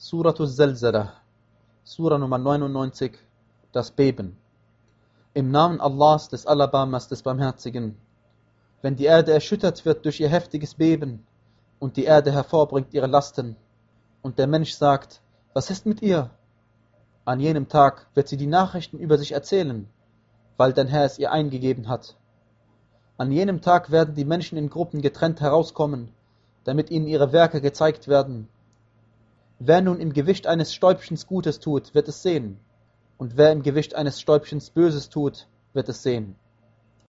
Suratul Zalzalah, Sura Nummer 99, das Beben. Im Namen Allahs, des Alabamas, des Barmherzigen. Wenn die Erde erschüttert wird durch ihr heftiges Beben und die Erde hervorbringt ihre Lasten und der Mensch sagt, was ist mit ihr? An jenem Tag wird sie die Nachrichten über sich erzählen, weil dein Herr es ihr eingegeben hat. An jenem Tag werden die Menschen in Gruppen getrennt herauskommen, damit ihnen ihre Werke gezeigt werden. Wer nun im Gewicht eines Stäubchens Gutes tut, wird es sehen, und wer im Gewicht eines Stäubchens Böses tut, wird es sehen.